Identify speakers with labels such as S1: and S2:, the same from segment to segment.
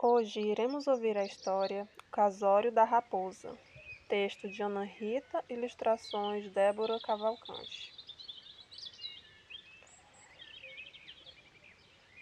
S1: Hoje iremos ouvir a história O Casório da Raposa. Texto de Ana Rita, ilustrações Débora Cavalcante.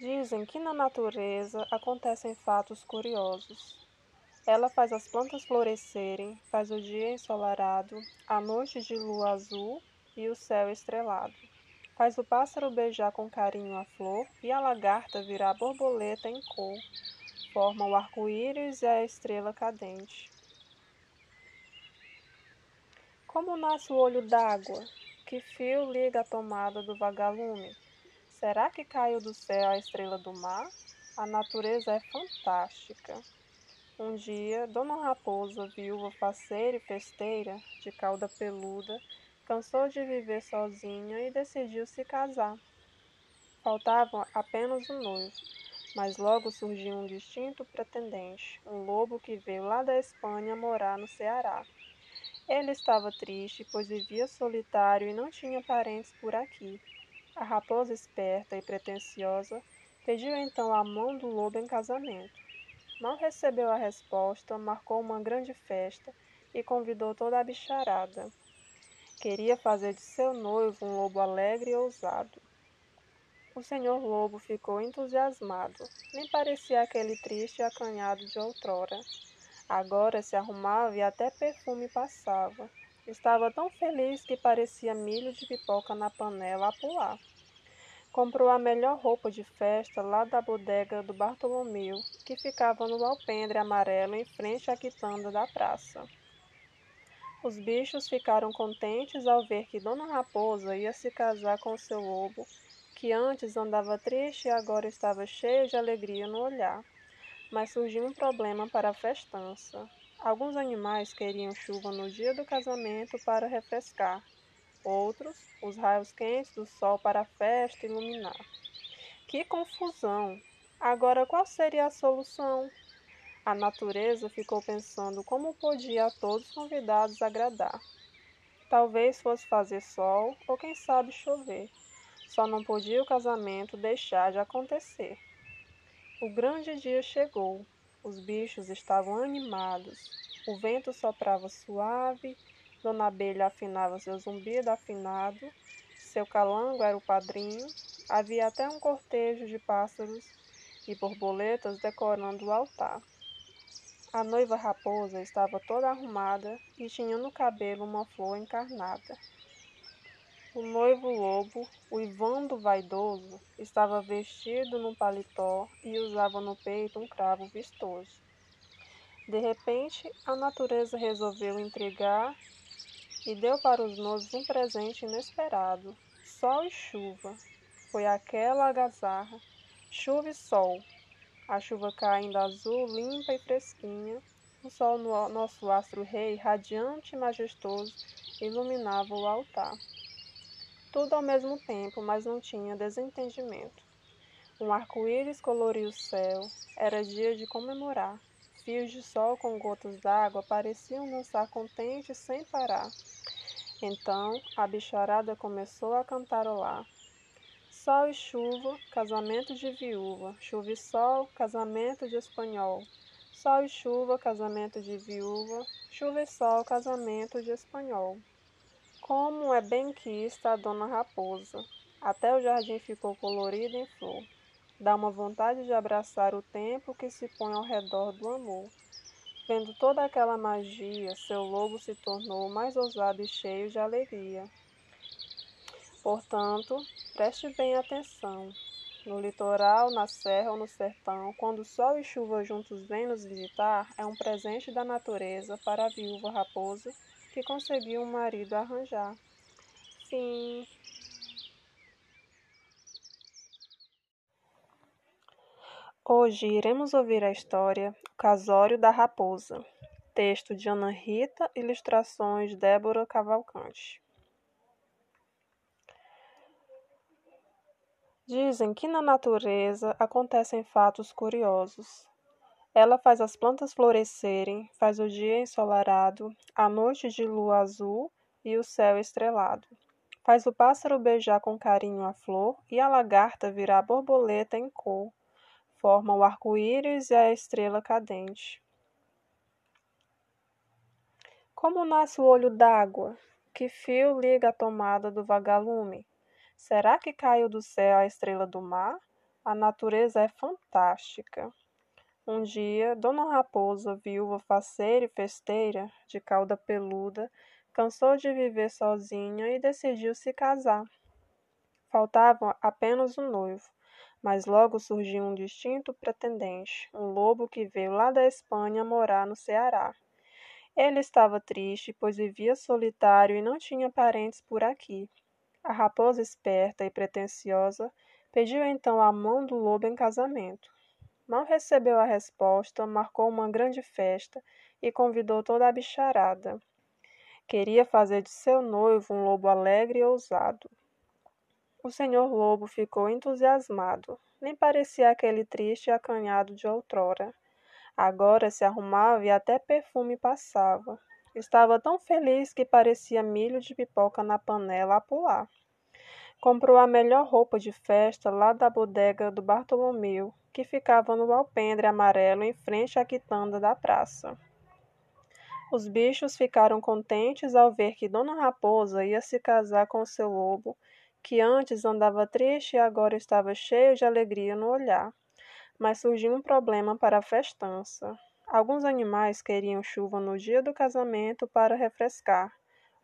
S1: Dizem que na natureza acontecem fatos curiosos. Ela faz as plantas florescerem, faz o dia ensolarado, a noite de lua azul e o céu estrelado. Faz o pássaro beijar com carinho a flor e a lagarta virar borboleta em cor forma o arco-íris e a estrela cadente. Como nasce o olho d'água? Que fio liga a tomada do vagalume? Será que caiu do céu a estrela do mar? A natureza é fantástica. Um dia, Dona Raposa, viúva faceira e festeira, de cauda peluda, cansou de viver sozinha e decidiu se casar. Faltava apenas um noivo mas logo surgiu um distinto pretendente, um lobo que veio lá da Espanha morar no Ceará. Ele estava triste, pois vivia solitário e não tinha parentes por aqui. A raposa esperta e pretensiosa pediu então a mão do lobo em casamento. Não recebeu a resposta, marcou uma grande festa e convidou toda a bicharada. Queria fazer de seu noivo um lobo alegre e ousado. O senhor lobo ficou entusiasmado. Nem parecia aquele triste e acanhado de outrora. Agora se arrumava e até perfume passava. Estava tão feliz que parecia milho de pipoca na panela a pular. Comprou a melhor roupa de festa lá da bodega do Bartolomeu, que ficava no alpendre amarelo em frente à quitanda da praça. Os bichos ficaram contentes ao ver que Dona Raposa ia se casar com seu lobo que antes andava triste e agora estava cheio de alegria no olhar. Mas surgiu um problema para a festança. Alguns animais queriam chuva no dia do casamento para refrescar, outros, os raios quentes do sol para a festa iluminar. Que confusão! Agora qual seria a solução? A natureza ficou pensando como podia a todos os convidados agradar. Talvez fosse fazer sol ou quem sabe chover. Só não podia o casamento deixar de acontecer. O grande dia chegou. Os bichos estavam animados. O vento soprava suave, Dona Abelha afinava seu zumbido afinado, seu calango era o padrinho, havia até um cortejo de pássaros e borboletas decorando o altar. A noiva raposa estava toda arrumada e tinha no cabelo uma flor encarnada. O noivo lobo, o Ivando vaidoso, estava vestido num paletó e usava no peito um cravo vistoso. De repente, a natureza resolveu intrigar e deu para os noivos um presente inesperado: sol e chuva. Foi aquela agazarra, chuva e sol. A chuva caindo azul, limpa e fresquinha. O sol, no nosso astro rei, radiante e majestoso, iluminava o altar tudo ao mesmo tempo, mas não tinha desentendimento. Um arco-íris coloria o céu, era dia de comemorar. Fios de sol com gotas d'água pareciam dançar contentes sem parar. Então a bicharada começou a cantarolar. Sol e chuva, casamento de viúva. Chuva e sol, casamento de espanhol. Sol e chuva, casamento de viúva. Chuva e sol, casamento de espanhol. Como é bem quista a dona Raposa. Até o jardim ficou colorido em flor. Dá uma vontade de abraçar o tempo que se põe ao redor do amor. Vendo toda aquela magia, seu lobo se tornou mais ousado e cheio de alegria. Portanto, preste bem atenção. No litoral, na serra ou no sertão, quando sol e chuva juntos vêm nos visitar, é um presente da natureza para a viúva raposa que conseguiu um marido arranjar. Sim. Hoje iremos ouvir a história Casório da Raposa. Texto de Ana Rita, ilustrações Débora Cavalcante. Dizem que na natureza acontecem fatos curiosos. Ela faz as plantas florescerem, faz o dia ensolarado, a noite de lua azul e o céu estrelado. Faz o pássaro beijar com carinho a flor e a lagarta virar borboleta em cor. formam o arco-íris e a estrela cadente. Como nasce o olho d'água? Que fio liga a tomada do vagalume? Será que caiu do céu a estrela do mar? A natureza é fantástica. Um dia, Dona Raposa, viúva faceira e festeira, de cauda peluda, cansou de viver sozinha e decidiu se casar. Faltava apenas um noivo, mas logo surgiu um distinto pretendente, um lobo que veio lá da Espanha morar no Ceará. Ele estava triste, pois vivia solitário e não tinha parentes por aqui. A raposa esperta e pretensiosa pediu então a mão do lobo em casamento. Mal recebeu a resposta, marcou uma grande festa e convidou toda a bicharada. Queria fazer de seu noivo um lobo alegre e ousado. O senhor lobo ficou entusiasmado. Nem parecia aquele triste e acanhado de outrora. Agora se arrumava e até perfume passava. Estava tão feliz que parecia milho de pipoca na panela a pular. Comprou a melhor roupa de festa lá da bodega do Bartolomeu que ficava no alpendre amarelo em frente à quitanda da praça. Os bichos ficaram contentes ao ver que Dona Raposa ia se casar com seu lobo, que antes andava triste e agora estava cheio de alegria no olhar. Mas surgiu um problema para a festança. Alguns animais queriam chuva no dia do casamento para refrescar,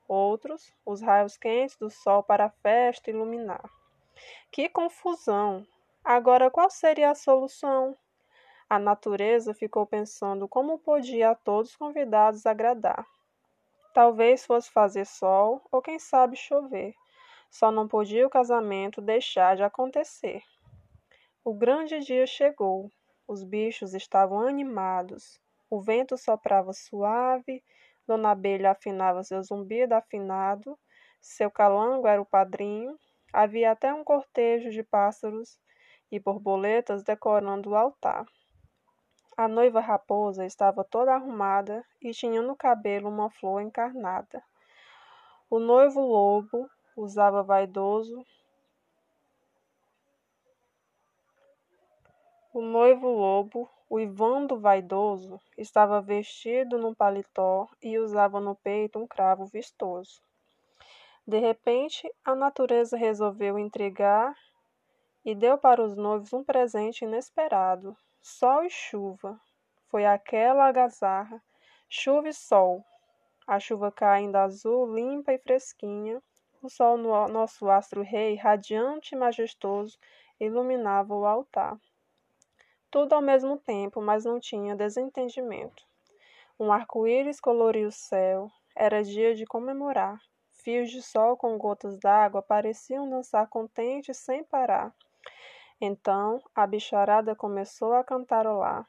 S1: outros, os raios quentes do sol para a festa iluminar. Que confusão! Agora, qual seria a solução? A natureza ficou pensando como podia a todos os convidados agradar. Talvez fosse fazer sol ou quem sabe chover. Só não podia o casamento deixar de acontecer. O grande dia chegou. Os bichos estavam animados. O vento soprava suave, Dona Abelha afinava seu zumbido afinado, seu calango era o padrinho, havia até um cortejo de pássaros e borboletas decorando o altar. A noiva raposa estava toda arrumada e tinha no cabelo uma flor encarnada. O noivo lobo usava vaidoso. O noivo lobo, o Ivando vaidoso, estava vestido num paletó e usava no peito um cravo vistoso. De repente, a natureza resolveu intrigar e deu para os noivos um presente inesperado: sol e chuva. Foi aquela agazarra, chuva e sol. A chuva caindo azul, limpa e fresquinha. O sol, no nosso astro rei, radiante e majestoso, iluminava o altar. Tudo ao mesmo tempo, mas não tinha desentendimento. Um arco-íris coloria o céu. Era dia de comemorar. Fios de sol com gotas d'água pareciam dançar contentes sem parar. Então a bicharada começou a cantarolar.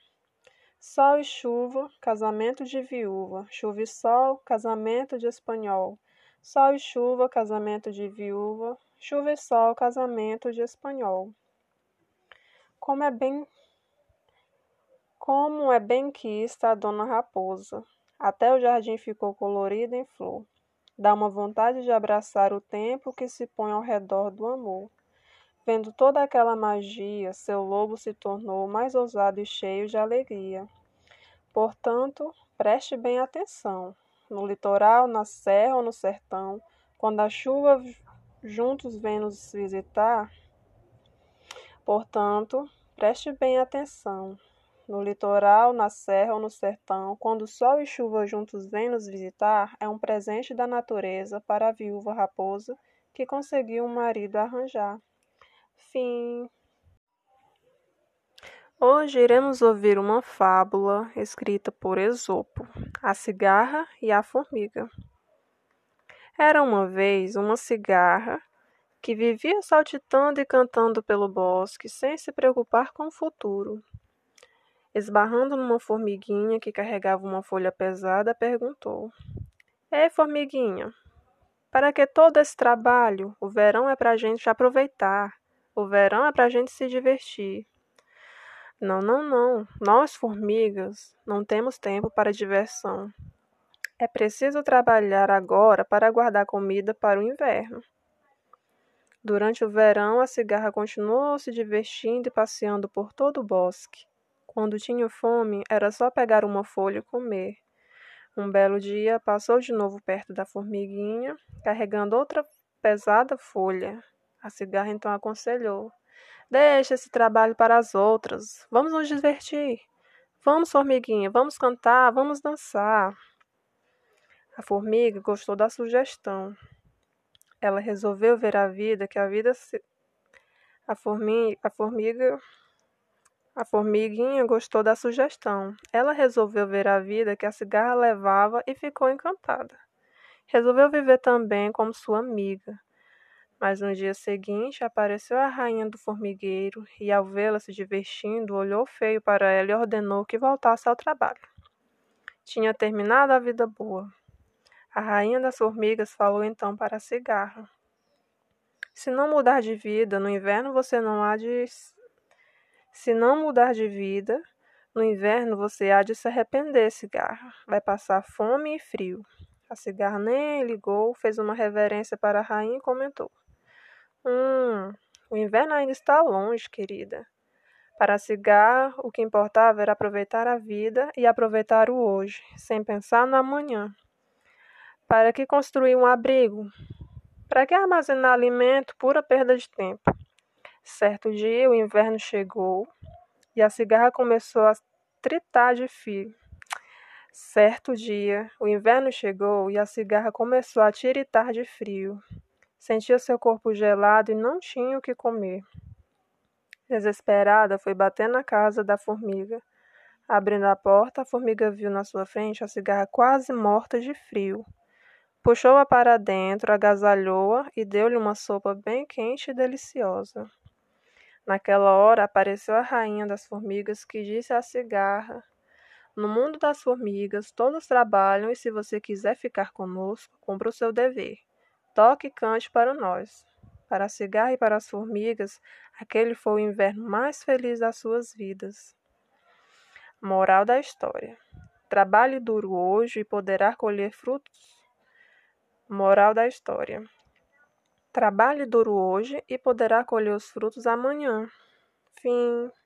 S1: Sol e chuva, casamento de viúva. Chuva e sol, casamento de espanhol. Sol e chuva, casamento de viúva. Chuva e sol, casamento de espanhol. Como é bem como é bem quista a dona raposa. Até o jardim ficou colorido em flor. Dá uma vontade de abraçar o tempo que se põe ao redor do amor. Vendo toda aquela magia, seu lobo se tornou mais ousado e cheio de alegria. Portanto, preste bem atenção. No litoral, na serra ou no sertão, quando a chuva juntos vem nos visitar, portanto, preste bem atenção. No litoral, na serra ou no sertão, quando sol e chuva juntos vêm nos visitar, é um presente da natureza para a viúva raposa que conseguiu um marido arranjar. Fim. Hoje iremos ouvir uma fábula escrita por Esopo, A Cigarra e a Formiga. Era uma vez uma cigarra que vivia saltitando e cantando pelo bosque sem se preocupar com o futuro. Esbarrando numa formiguinha que carregava uma folha pesada, perguntou: Ei, formiguinha, para que todo esse trabalho? O verão é para a gente aproveitar. O verão é para a gente se divertir. Não, não, não. Nós, formigas, não temos tempo para diversão. É preciso trabalhar agora para guardar comida para o inverno. Durante o verão, a cigarra continuou se divertindo e passeando por todo o bosque. Quando tinha fome, era só pegar uma folha e comer. Um belo dia, passou de novo perto da formiguinha, carregando outra pesada folha. A cigarra então aconselhou: Deixa esse trabalho para as outras. Vamos nos divertir. Vamos, formiguinha, vamos cantar, vamos dançar. A formiga gostou da sugestão. Ela resolveu ver a vida que a vida se... a, formiga, a formiga a formiguinha gostou da sugestão. Ela resolveu ver a vida que a cigarra levava e ficou encantada. Resolveu viver também como sua amiga. Mas no dia seguinte apareceu a rainha do formigueiro e, ao vê-la se divertindo, olhou feio para ela e ordenou que voltasse ao trabalho. Tinha terminado a vida boa. A rainha das formigas falou então para a cigarra: Se não mudar de vida, no inverno você não há de. Se não mudar de vida, no inverno você há de se arrepender, cigarra. Vai passar fome e frio. A cigarra nem ligou, fez uma reverência para a rainha e comentou: Hum, o inverno ainda está longe, querida. Para cigar, o que importava era aproveitar a vida e aproveitar o hoje, sem pensar no amanhã. Para que construir um abrigo? Para que armazenar alimento? Pura perda de tempo. Certo dia, o inverno chegou e a cigarra começou a tritar de fio. Certo dia, o inverno chegou e a cigarra começou a tiritar de frio. Sentia seu corpo gelado e não tinha o que comer. Desesperada, foi bater na casa da formiga. Abrindo a porta, a formiga viu na sua frente a cigarra quase morta de frio. Puxou-a para dentro, agasalhou-a e deu-lhe uma sopa bem quente e deliciosa. Naquela hora apareceu a rainha das formigas que disse à cigarra: No mundo das formigas, todos trabalham e se você quiser ficar conosco, cumpra o seu dever. Toque e cante para nós. Para a cigarra e para as formigas, aquele foi o inverno mais feliz das suas vidas. Moral da história: Trabalhe duro hoje e poderá colher frutos. Moral da história: Trabalhe duro hoje e poderá colher os frutos amanhã. Fim.